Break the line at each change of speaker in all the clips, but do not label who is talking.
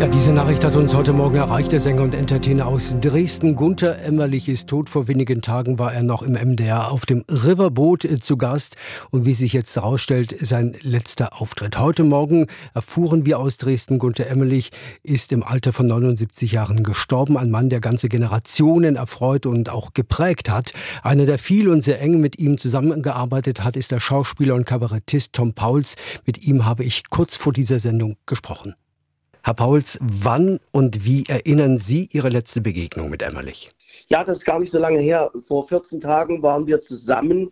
Ja, diese Nachricht hat uns heute Morgen erreicht. Der Sänger und Entertainer aus Dresden, Gunther Emmerlich, ist tot. Vor wenigen Tagen war er noch im MDR auf dem Riverboot äh, zu Gast. Und wie sich jetzt herausstellt, sein letzter Auftritt. Heute Morgen erfuhren wir aus Dresden, Gunther Emmerlich ist im Alter von 79 Jahren gestorben. Ein Mann, der ganze Generationen erfreut und auch geprägt hat. Einer, der viel und sehr eng mit ihm zusammengearbeitet hat, ist der Schauspieler und Kabarettist Tom Pauls. Mit ihm habe ich kurz vor dieser Sendung gesprochen. Herr Pauls, wann und wie erinnern Sie Ihre letzte Begegnung mit Emmerlich?
Ja, das ist gar nicht so lange her. Vor 14 Tagen waren wir zusammen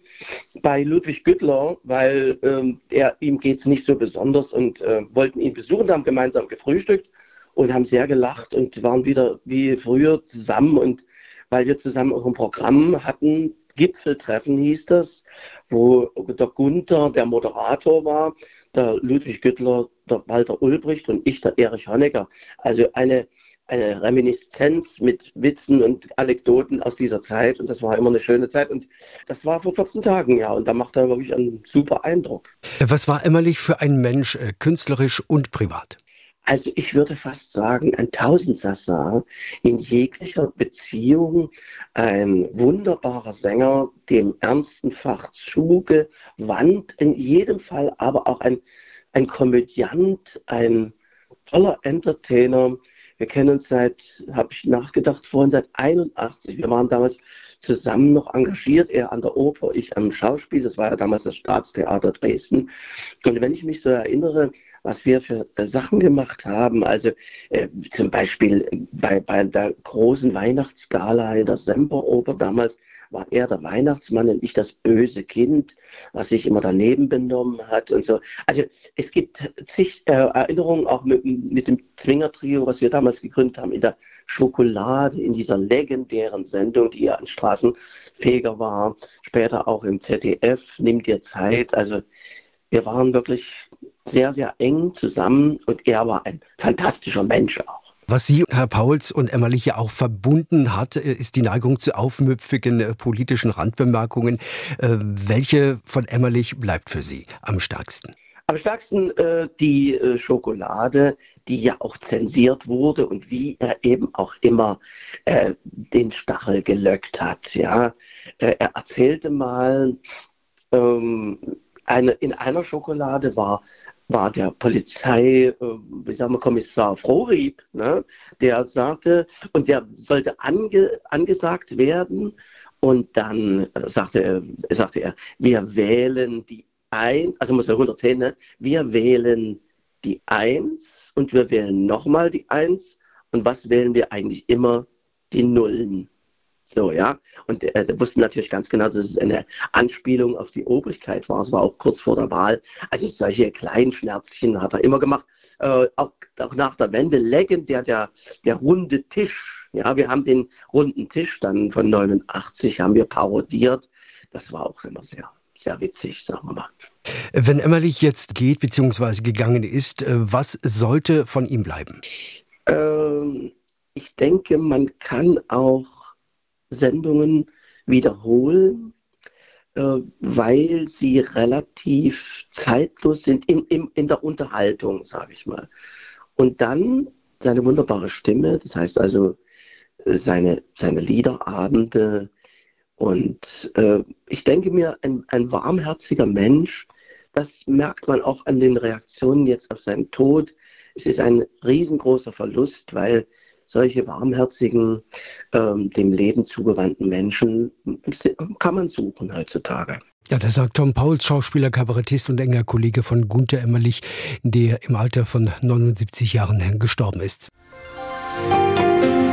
bei Ludwig Güttler, weil ähm, er, ihm geht es nicht so besonders und äh, wollten ihn besuchen, haben gemeinsam gefrühstückt und haben sehr gelacht und waren wieder wie früher zusammen. Und weil wir zusammen auch ein Programm hatten, Gipfeltreffen hieß das, wo der Gunther der Moderator war, der Ludwig Güttler, der Walter Ulbricht und ich, der Erich Honecker. Also eine, eine Reminiszenz mit Witzen und Anekdoten aus dieser Zeit. Und das war immer eine schöne Zeit. Und das war vor 14 Tagen, ja. Und da macht er wirklich einen super Eindruck.
Was war Emmerlich für ein Mensch, äh, künstlerisch und privat?
Also ich würde fast sagen, ein Tausendsassa in jeglicher Beziehung, ein wunderbarer Sänger, dem ernsten Fach zugewandt, in jedem Fall aber auch ein, ein Komödiant, ein toller Entertainer. Wir kennen uns seit, habe ich nachgedacht, vorhin seit 81. Wir waren damals zusammen noch engagiert, er an der Oper, ich am Schauspiel. Das war ja damals das Staatstheater Dresden. Und wenn ich mich so erinnere, was wir für äh, Sachen gemacht haben. Also äh, zum Beispiel bei, bei der großen Weihnachtsgala in der Semperoper damals war er der Weihnachtsmann und ich das böse Kind, was sich immer daneben benommen hat und so. Also es gibt zig äh, Erinnerungen auch mit, mit dem Zwingertrio, was wir damals gegründet haben, in der Schokolade, in dieser legendären Sendung, die ja ein Straßenfeger war, später auch im ZDF, Nimm dir Zeit. Also wir waren wirklich sehr, sehr eng zusammen und er war ein fantastischer Mensch auch.
Was Sie, Herr Pauls und Emmerlich ja auch verbunden hat, äh, ist die Neigung zu aufmüpfigen äh, politischen Randbemerkungen. Äh, welche von Emmerlich bleibt für Sie am stärksten?
Am stärksten äh, die äh, Schokolade, die ja auch zensiert wurde und wie er eben auch immer äh, den Stachel gelöckt hat. Ja, er erzählte mal, ähm, eine, in einer Schokolade war war der Polizei, äh, wie sagen wir, Kommissar Frohrieb, ne? der sagte, und der sollte ange, angesagt werden. Und dann äh, sagte, er, sagte er, wir wählen die Eins, also muss er 110, ne? wir wählen die Eins und wir wählen nochmal die Eins. Und was wählen wir eigentlich immer? Die Nullen. So, ja. Und äh, wusste natürlich ganz genau, dass es eine Anspielung auf die Obrigkeit war. Es war auch kurz vor der Wahl. Also solche kleinen Schmerzchen hat er immer gemacht. Äh, auch, auch nach der Wende legendär der, der runde Tisch. Ja, wir haben den runden Tisch dann von 89 haben wir parodiert. Das war auch immer sehr, sehr witzig, sagen wir mal.
Wenn Emmerlich jetzt geht bzw. gegangen ist, äh, was sollte von ihm bleiben?
Ähm, ich denke, man kann auch Sendungen wiederholen, äh, weil sie relativ zeitlos sind in, in, in der Unterhaltung, sage ich mal. Und dann seine wunderbare Stimme, das heißt also seine, seine Liederabende. Und äh, ich denke mir, ein, ein warmherziger Mensch, das merkt man auch an den Reaktionen jetzt auf seinen Tod. Es ist ein riesengroßer Verlust, weil solche warmherzigen, ähm, dem Leben zugewandten Menschen kann man suchen heutzutage.
Ja, das sagt Tom Pauls, Schauspieler, Kabarettist und enger Kollege von Gunther Emmerlich, der im Alter von 79 Jahren gestorben ist. Musik